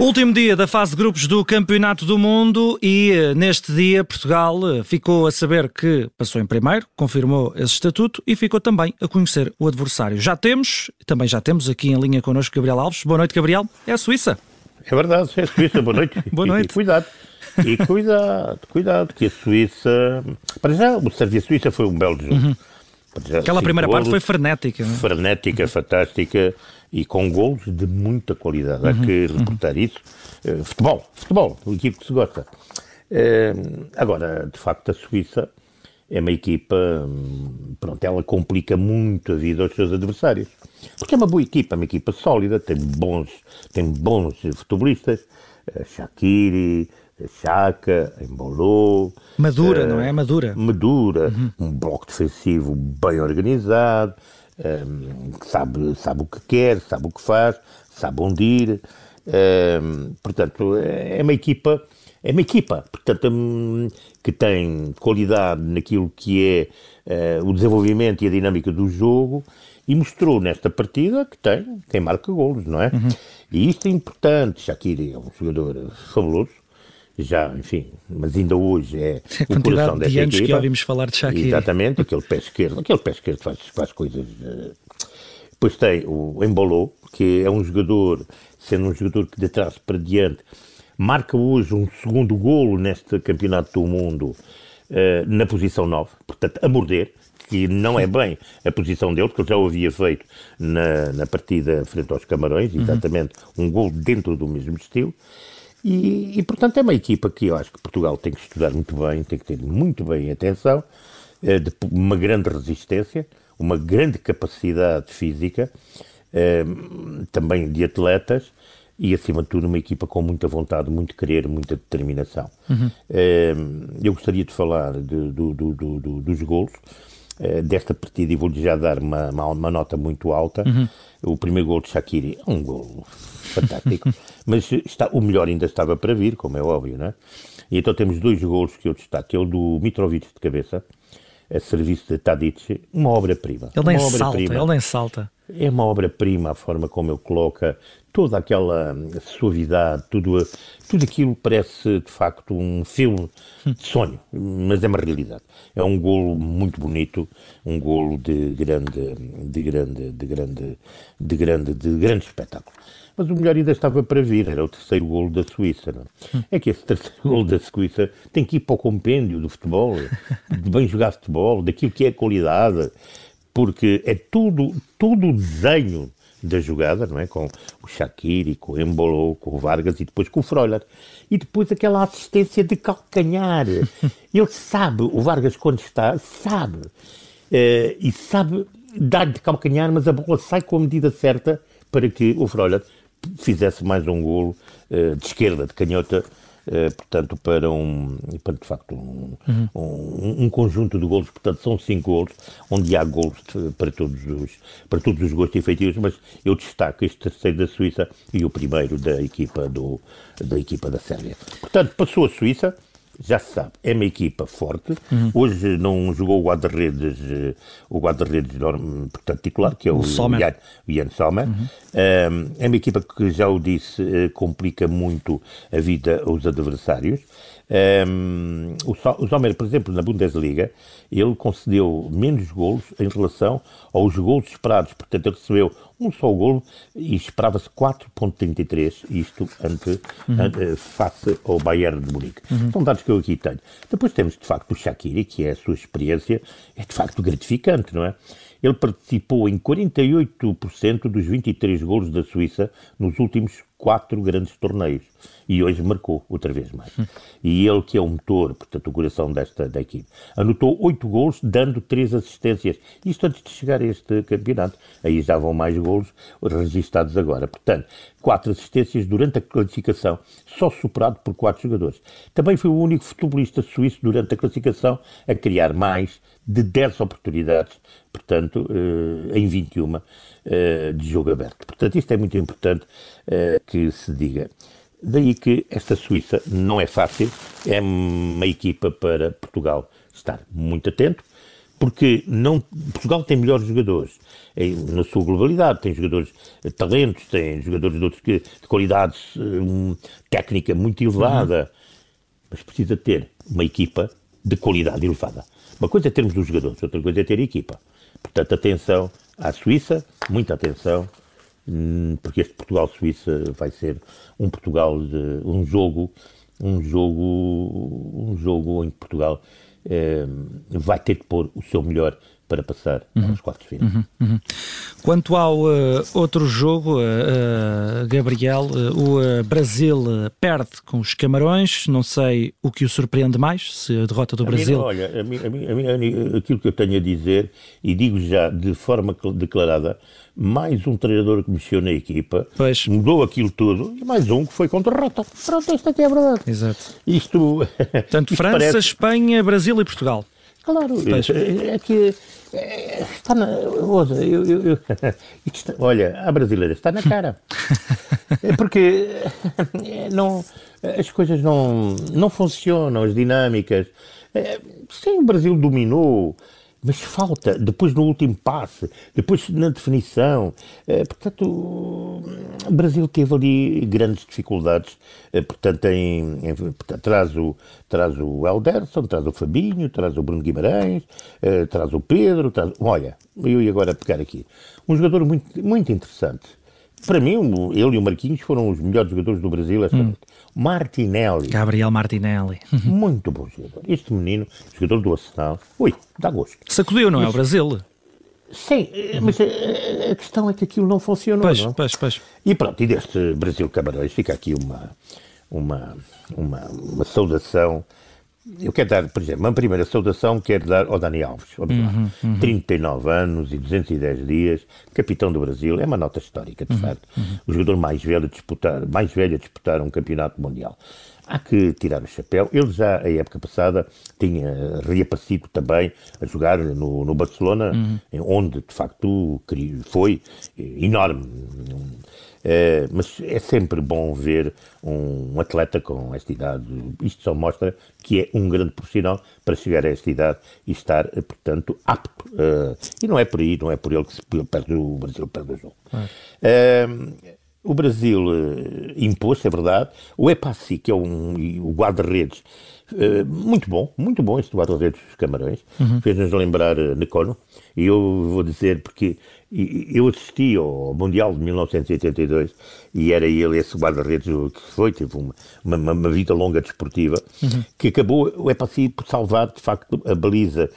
Último dia da fase de grupos do Campeonato do Mundo e eh, neste dia Portugal eh, ficou a saber que passou em primeiro, confirmou esse estatuto e ficou também a conhecer o adversário. Já temos, também já temos aqui em linha connosco Gabriel Alves. Boa noite, Gabriel. É a Suíça. É verdade, é a Suíça. Boa noite. Boa noite. E, e cuidado. E cuidado, cuidado, que a Suíça. Para já, o Sérvia-Suíça foi um belo jogo. Uhum. Aquela primeira golos, parte foi frenética. Não? É? Frenética, fantástica e com golos de muita qualidade. Uhum, Há que reportar uhum. isso. Uh, futebol, futebol, o equipe que se gosta. Uh, agora, de facto, a Suíça é uma equipa, hum, pronto, ela complica muito a vida aos seus adversários. Porque é uma boa equipa, é uma equipa sólida, tem bons, tem bons futebolistas, uh, Shaqiri, Chaka, Embolou. Madura, uh, não é? Madura. Madura, uhum. um bloco defensivo bem organizado, um, sabe, sabe o que quer, sabe o que faz, sabe onde ir. Um, portanto, é uma equipa, é uma equipa, portanto, um, que tem qualidade naquilo que é uh, o desenvolvimento e a dinâmica do jogo e mostrou nesta partida que tem quem marca golos, não é? Uhum. E isto é importante. Shakiri é um jogador fabuloso, já, enfim, mas ainda hoje é a o coração desta de anos equipa. que ouvimos falar de Shakira. Exatamente, aquele pé esquerdo, aquele pé esquerdo faz, faz coisas... Uh... Depois tem o Embolou, que é um jogador, sendo um jogador que de trás para diante, marca hoje um segundo golo neste Campeonato do Mundo uh, na posição 9, portanto, a morder, que não é bem a posição dele, porque ele já o havia feito na, na partida frente aos Camarões, uhum. exatamente uhum. um gol dentro do mesmo estilo. E, e, portanto, é uma equipa que eu acho que Portugal tem que estudar muito bem, tem que ter muito bem atenção, de uma grande resistência, uma grande capacidade física, é, também de atletas, e acima de tudo uma equipa com muita vontade, muito querer, muita determinação. Uhum. É, eu gostaria de falar de, do, do, do, dos golos desta partida e vou-lhe já dar uma, uma, uma, nota muito alta. Uhum. O primeiro gol de Shakiri é um gol fantástico. Mas está, o melhor ainda estava para vir, como é óbvio, não é? E então temos dois golos que eu destaco, que é o do Mitrovic de cabeça, a serviço de Tadic, uma obra-prima. Ele nem salta, ele nem salta. É uma obra-prima a forma como ele coloca toda aquela suavidade, tudo, tudo aquilo parece de facto um filme de sonho, mas é uma realidade. É um golo muito bonito, um golo de grande, de grande, de grande, de grande, de grande espetáculo. Mas o melhor ainda estava para vir, era o terceiro golo da Suíça. Não? É que esse terceiro golo da Suíça tem que ir para o compêndio do futebol, de bem jogar futebol, daquilo que é qualidade, porque é tudo, tudo o desenho da jogada, não é? Com o Shaqiri, com o Embolo, com o Vargas e depois com o Freuler. E depois aquela assistência de calcanhar. Ele sabe, o Vargas quando está, sabe. Uh, e sabe dar-lhe de calcanhar, mas a bola sai com a medida certa para que o Freuler fizesse mais um golo uh, de esquerda, de canhota, portanto, para um, para, de facto, um, uhum. um, um, conjunto de golos, portanto, são cinco golos, onde há golos de, para, todos os, para todos os gostos efetivos, mas eu destaco este terceiro da Suíça e o primeiro da equipa, do, da, equipa da Sérvia. Portanto, passou a Suíça, já se sabe, é uma equipa forte. Uhum. Hoje não jogou o guarda-redes, eh, o guarda-redes portanto, titular, que é o, o, Sommer. o Ian, Sommer. Uhum. é uma equipa que, já o disse, eh, complica muito a vida aos adversários. Um, o, o Sommer, por exemplo, na Bundesliga, ele concedeu menos golos em relação aos golos esperados. Portanto, ele recebeu um só golo e esperava-se 4.33, isto ante, uhum. ante, face ao Bayern de Munique. Uhum. São dados que eu aqui tenho. Depois temos, de facto, o Shaqiri, que é a sua experiência, é de facto gratificante, não é? Ele participou em 48% dos 23 golos da Suíça nos últimos quatro grandes torneios e hoje marcou outra vez mais. E ele que é o motor, portanto o coração desta da equipe, anotou oito gols, dando três assistências. Isto antes de chegar a este campeonato. Aí já vão mais gols registados agora. Portanto, quatro assistências durante a classificação, só superado por quatro jogadores. Também foi o único futebolista suíço durante a classificação a criar mais de 10 oportunidades, portanto, eh, em 21 eh, de jogo aberto. Portanto, isto é muito importante eh, que se diga. Daí que esta Suíça não é fácil, é uma equipa para Portugal estar muito atento, porque não, Portugal tem melhores jogadores na sua globalidade, tem jogadores talentos, tem jogadores de, outros, de qualidades um, técnica muito elevada, uhum. mas precisa ter uma equipa de qualidade elevada. Uma coisa é termos os jogadores, outra coisa é ter a equipa. Portanto, atenção à Suíça, muita atenção, porque este Portugal-Suíça vai ser um Portugal de um jogo, um jogo, um jogo em que Portugal eh, vai ter que pôr o seu melhor para passar uhum. aos quartos final. Uhum. Uhum. Quanto ao uh, outro jogo, uh, uh, Gabriel, o Brasil perde com os Camarões. Não sei o que o surpreende mais, se a derrota do a Brasil. Mim, olha, a mim, a mim, aquilo que eu tenho a dizer, e digo já de forma declarada, mais um treinador que mexeu na equipa, pois. mudou aquilo tudo, e mais um que foi contra a rota. Pronto, isto aqui é verdade. Exato. Isto. Portanto, França, parece... Espanha, Brasil e Portugal. Claro, é, é que é, está na. Ouça, eu, eu, eu, está, olha, a brasileira está na cara. É porque não, as coisas não, não funcionam, as dinâmicas. É, sim, o Brasil dominou mas falta, depois no último passe, depois na definição. Eh, portanto, o Brasil teve ali grandes dificuldades. Eh, portanto, em, em, portanto, traz, o, traz o Elderson, traz o Fabinho, traz o Bruno Guimarães, eh, traz o Pedro. Traz, olha, eu ia agora pegar aqui. Um jogador muito, muito interessante para mim, ele e o Marquinhos foram os melhores jogadores do Brasil esta hum. noite. Martinelli. Gabriel Martinelli. Muito bom jogador. Este menino, jogador do Arsenal, ui, dá gosto. Sacudiu, não mas, é? O Brasil. Sim, eh, mas a, a, questão é que aquilo não funcionou. Pois, não? pois, pois. E pronto, e deste Brasil Camarões fica aqui uma, uma, uma, uma saudação eu quero dar, por exemplo, uma primeira saudação quero dar ao Dani Alves. Uhum, uhum. 39 anos e 210 dias, capitão do Brasil, é uma nota histórica, de uhum, facto. Uhum. O jogador mais velho a disputar, mais velho a disputar um campeonato mundial. Há que tirar o chapéu. Ele já, a época passada, tinha reaparecido também a jogar no, no Barcelona, uhum. onde, de facto, foi enorme é, mas é sempre bom ver um, atleta com esta idade. Isto só mostra que é um grande profissional para chegar a esta idade e estar, eh, portanto, apto. Uh, e não é por aí, não é por ele que se perde o Brasil perde o jogo. Uh, o Brasil uh, impôs, é verdade. O Epassi, que é um, o guarda-redes, uh, muito bom, muito bom este guarda-redes dos Camarões, uhum. fez-nos lembrar uh, Necono. E eu vou dizer porque eu assisti ao Mundial de 1982 e era ele esse guarda-redes que foi, teve uma, uma, uma vida longa desportiva, uhum. que acabou, o Epassi, por salvar de facto a baliza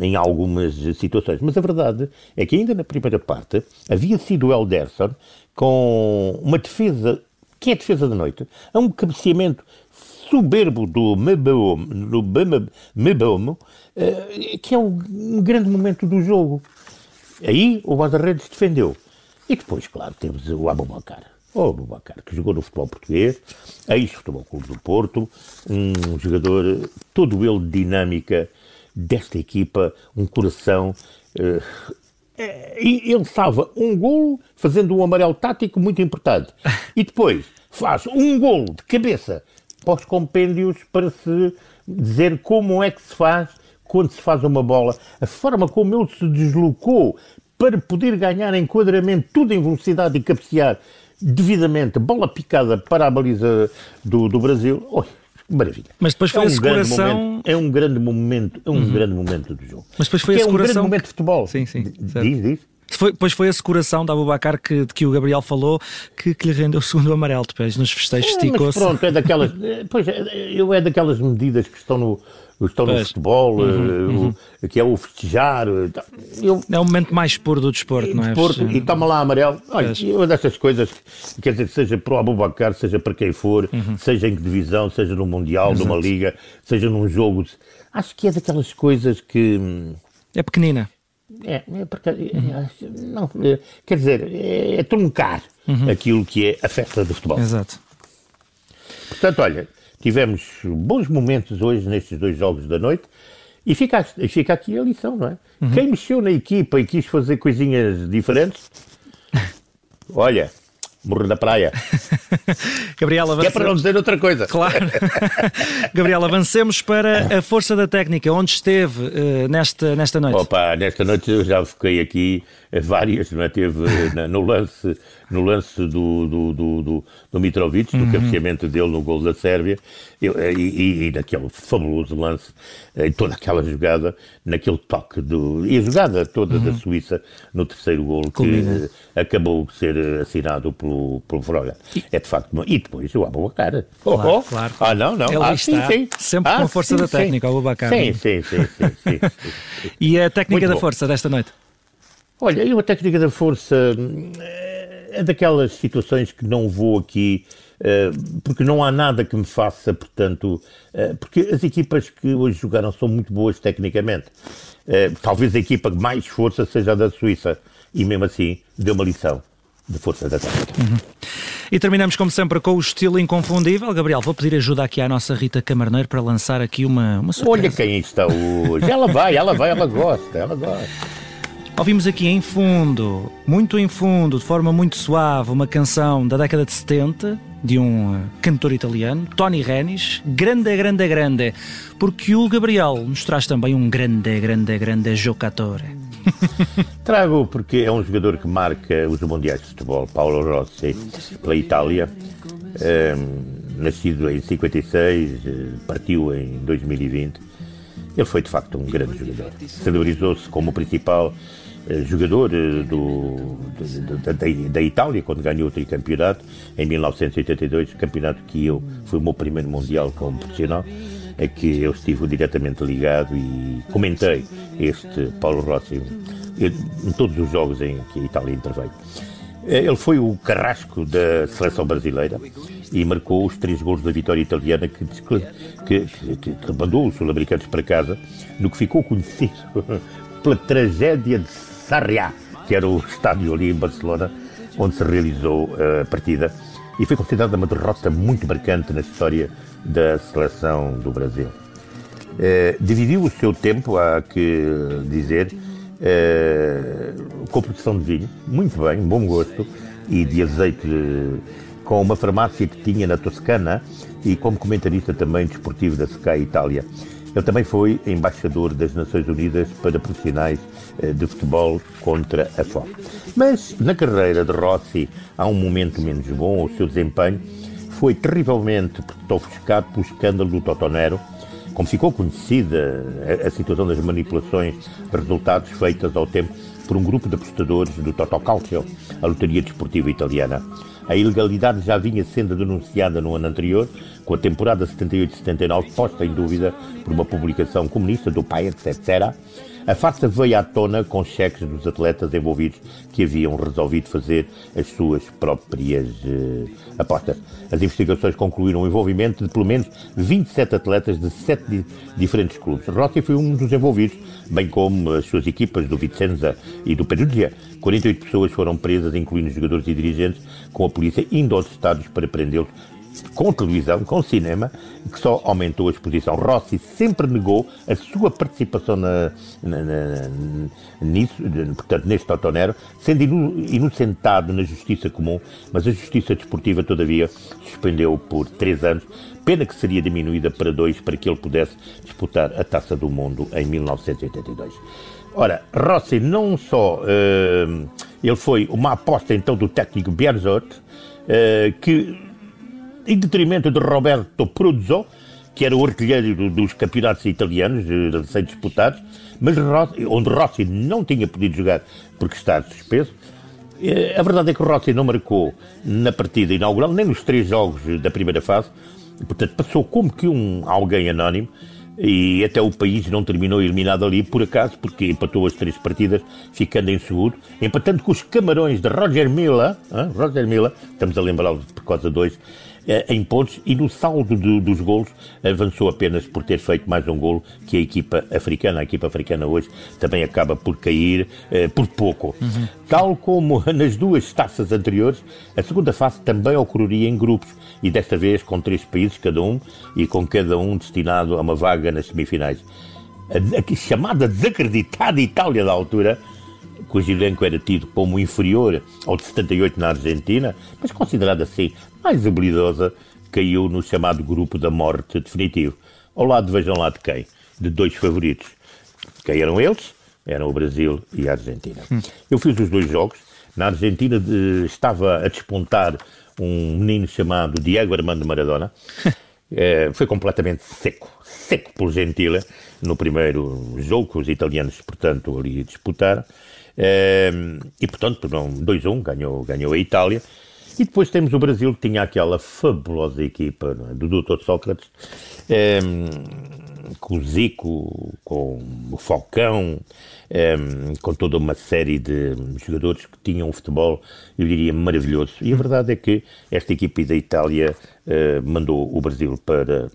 em algumas situações. Mas a verdade é que ainda na primeira parte havia sido o Elderson com uma defesa, que é a defesa da noite, a um cabeceamento soberbo do Mebomo, do eh, que é um grande momento do jogo. Aí o guarda-redes defendeu. E depois, claro, temos o Abubacar. O Abubacar, que jogou no futebol português, ex-futebol clube do Porto, um jogador, todo ele dinâmica desta equipa, um coração. Uh, e ele salva um golo fazendo um amarelo tático muito importante. E depois faz um golo de cabeça para os compêndios para se dizer como é que se faz quando se faz uma bola, a forma como ele se deslocou para poder ganhar enquadramento, tudo em velocidade e cabecear devidamente, bola picada para a baliza do, do Brasil. Oh, maravilha. Mas depois foi é um a seguração... Momento, é um grande momento, é um uhum. grande momento do jogo. Mas depois foi a seguração... é um grande momento de futebol. Sim, sim. Diz, diz. Foi, depois foi a securação da Abubacar que, de que o Gabriel falou que, que lhe rendeu o segundo amarelo. Depois nos festejos é, esticou-se. Pronto, é daquelas. Pois, eu é daquelas medidas que estão no, estão no futebol, uhum, eh, uhum. O, que é o festejar. Eh, eu, é o momento mais puro do desporto, não é? Desporto, e toma lá amarelo. Olha, uma dessas coisas, quer dizer, seja para o Abubacar, seja para quem for, uhum. seja em que divisão, seja no Mundial, Exato. numa liga, seja num jogo. Acho que é daquelas coisas que. Hum, é pequenina. É, é porque, uhum. não, é, quer dizer, é, é truncar uhum. aquilo que é a festa do futebol. Exato. Portanto, olha, tivemos bons momentos hoje nestes dois jogos da noite. E fica, fica aqui a lição, não é? Uhum. Quem mexeu na equipa e quis fazer coisinhas diferentes, olha, morrer da praia. Gabriela, avancemos... Que é para não dizer outra coisa. Claro. Gabriela, avancemos para a força da técnica. Onde esteve uh, nesta, nesta noite? Opa, nesta noite eu já fiquei aqui várias, não é? Teve no lance no lance do, do, do, do, do Mitrovic, do uhum. cabeceamento dele no gol da Sérvia, e, e, e naquele fabuloso lance, em toda aquela jogada, naquele toque do. e a jogada toda uhum. da Suíça no terceiro gol, que acabou de ser assinado pelo, pelo Froga. É de facto. E depois o Abubacar. Oh, claro, oh. claro. Ah, não, não. Ele ah, está sim, sim. sempre ah, com a força sim, da técnica, o Abubacar. Sim, sim, sim. sim, sim, sim. e a técnica Muito da bom. força desta noite? Olha, eu a técnica da força é daquelas situações que não vou aqui, uh, porque não há nada que me faça, portanto, uh, porque as equipas que hoje jogaram são muito boas tecnicamente. Uh, talvez a equipa que mais força seja a da Suíça, e mesmo assim deu uma lição de força da técnica. Uhum. E terminamos, como sempre, com o estilo inconfundível. Gabriel, vou pedir ajuda aqui à nossa Rita Camarneiro para lançar aqui uma, uma surpresa. Olha quem está hoje. Ela vai, ela vai, ela gosta, ela gosta. Ouvimos aqui em fundo, muito em fundo, de forma muito suave, uma canção da década de 70 de um eh, cantor italiano, Tony Renis, Grande, Grande, Grande, porque o Gabriel nos traz também um grande, grande, grande jogador. Trago porque é um jogador que marca os mundiais de futebol, Paulo Rossi, pela Itália. Ehm, nascido em 56, eh, partiu em 2020. Ele foi de facto um grande jogador. Celebrizou-se como principal jogador eh, do, da, da, da, Itália, quando ganhou o tricampeonato em 1982, campeonato que eu foi o meu primeiro mundial como profissional, é que eu estive diretamente ligado e comentei este Paulo Rossi em todos os jogos em que a Itália interveio. Eh, ele foi o carrasco da seleção brasileira e marcou os três gols da vitória italiana que, que, que, que mandou os sul-americanos para casa, no que ficou conhecido pela tragédia de Sarriá, que era o estádio ali em Barcelona, onde se realizou eh, a partida. E foi considerada uma derrota muito marcante na história da seleção do Brasil. Eh, dividiu o seu tempo, há que dizer, eh, com produção de vinho, muito bem, bom gosto, e de azeite com uma farmácia que tinha na Toscana e como comentarista também desportivo da Sky Itália. Ele também foi embaixador das Nações Unidas para profissionais eh, de futebol contra a fome. Mas na carreira de Rossi há um momento menos bom, o seu desempenho foi terrivelmente ofuscado pelo escândalo do Totonero, como ficou conhecida a, situação das manipulações de resultados feitas ao tempo por um grupo de apostadores do Totocalcio, a lotaria desportiva italiana. A ilegalidade já vinha sendo denunciada no ano anterior, com a temporada 78-79 posta em dúvida por uma publicação comunista do pai, etc. A farsa veio à tona com cheques dos atletas envolvidos que haviam resolvido fazer as suas próprias uh, apostas. As investigações concluíram o envolvimento de pelo menos 27 atletas de 7 di diferentes clubes. Rossi foi um dos envolvidos, bem como as suas equipas do Vicenza e do Perugia. 48 pessoas foram presas, incluindo jogadores e dirigentes, com a polícia indo aos estados para prendê-los com televisão, com cinema, que só aumentou a exposição. Rossi sempre negou a sua participação na, na, na, nisso, portanto, neste Totonero, sendo inocentado na justiça comum, mas a justiça desportiva, todavia, suspendeu por três anos, pena que seria diminuída para dois para que ele pudesse disputar a Taça do Mundo em 1982. Ora, Rossi não só uh, ele foi uma aposta então do técnico Berzot, uh, que em detrimento de Roberto Pruzzo, que era o artilheiro dos campeonatos italianos, recém disputados, mas onde Rossi não tinha podido jogar porque está suspenso. Eh, a verdade é que Rossi não marcou na partida inaugural, nem nos três jogos da primeira fase, portanto passou como que um alguém anónimo e até o país não terminou eliminado ali por acaso, porque empatou as três partidas, ficando em segundo, empatando com os camarões de Roger Milla, hein? Roger Milla, estamos a lembrá-lo por causa dois, em pontos e no saldo de, dos golos avançou apenas por ter feito mais um golo que a equipa africana. A equipa africana hoje também acaba por cair eh, por pouco. Uhum. Tal como nas duas taças anteriores, a segunda fase também ocorreria em grupos e desta vez com três países cada um e com cada um destinado a uma vaga nas semifinais. A chamada desacreditada Itália da altura cujo elenco era tido como inferior ao de 78 na Argentina, mas considerada assim mais habilidosa, caiu no chamado grupo da morte definitivo. Ao lado, vejam lá de quem? De dois favoritos. Quem eram eles? Eram o Brasil e a Argentina. Hum. Eu fiz os dois jogos. Na Argentina de, estava a despontar um menino chamado Diego Armando Maradona. é, foi completamente seco, seco por Gentile, no primeiro jogo que os italianos, portanto, ali disputaram. É, e, portanto, 2-1, ganhou, ganhou a Itália. E depois temos o Brasil, que tinha aquela fabulosa equipa é? do Doutor Sócrates, é, com o Zico, com o Falcão, é, com toda uma série de jogadores que tinham um futebol, eu diria, maravilhoso. E a verdade é que esta equipe da Itália é, mandou o Brasil para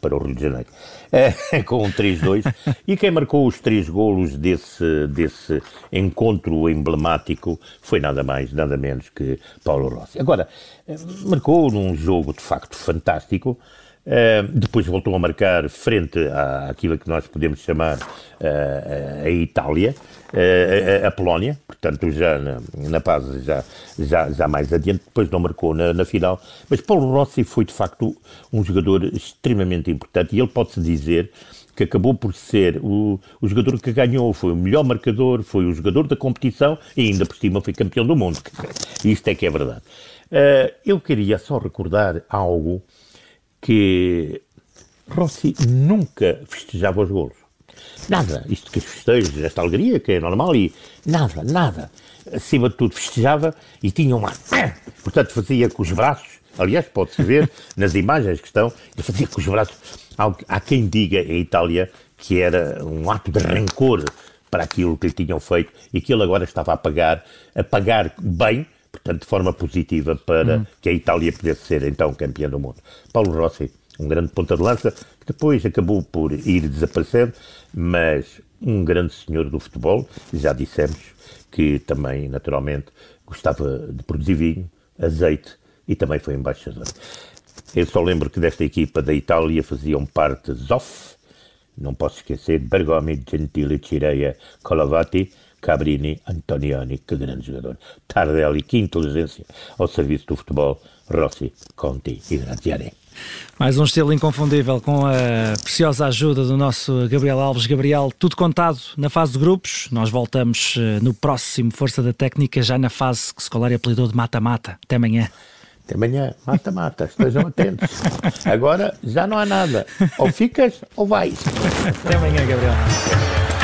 para o Rio de Janeiro, é, com um 3-2. e quem marcou os três golos desse, desse encontro emblemático foi nada mais, nada menos que Paulo Rossi. Agora, eh, marcou num jogo de facto fantástico, Uh, depois voltou a marcar frente àquilo que nós podemos chamar uh, a Itália, uh, a, a, Polónia, portanto já na, na fase já, já, já mais adiante, depois não marcou na, na, final, mas Paulo Rossi foi de facto um jogador extremamente importante e ele pode-se dizer que acabou por ser o, o jogador que ganhou, foi o melhor marcador, foi o jogador da competição e ainda por cima foi campeão do mundo. Isto é que é verdade. eu queria só recordar algo que Rossi nunca festejava os golos. Nada. Isto que os festejos, esta alegria que é normal e nada, nada. Acima de tudo festejava e tinha uma... Portanto, fazia com os braços, aliás, pode-se ver nas imagens que estão, ele fazia com os braços. Há quem diga em Itália que era um ato de rancor para aquilo que lhe tinham feito e que ele agora estava a pagar, a pagar bem, portanto, de forma positiva, para hum. que a Itália pudesse ser então campeã do mundo. Paulo Rossi, um grande ponta de lança, que depois acabou por ir desaparecendo, mas um grande senhor do futebol, já dissemos que também, naturalmente, gostava de produzir vinho, azeite e também foi embaixador. Eu só lembro que desta equipa da Itália faziam parte Zoff, não posso esquecer, Bergomi, Gentili, Cireia, Colavati, Cabrini, Antonioni, que grande jogador. Tardelli, que inteligência ao serviço do futebol. Rossi, Conti e Graziani. Mais um estilo inconfundível com a preciosa ajuda do nosso Gabriel Alves. Gabriel, tudo contado na fase de grupos. Nós voltamos eh, no próximo Força da Técnica, já na fase que Scolari apelidou de mata-mata. Até amanhã. Até amanhã, mata-mata, estejam atentos. Agora já não há nada. Ou ficas ou vais. Até amanhã, Gabriel.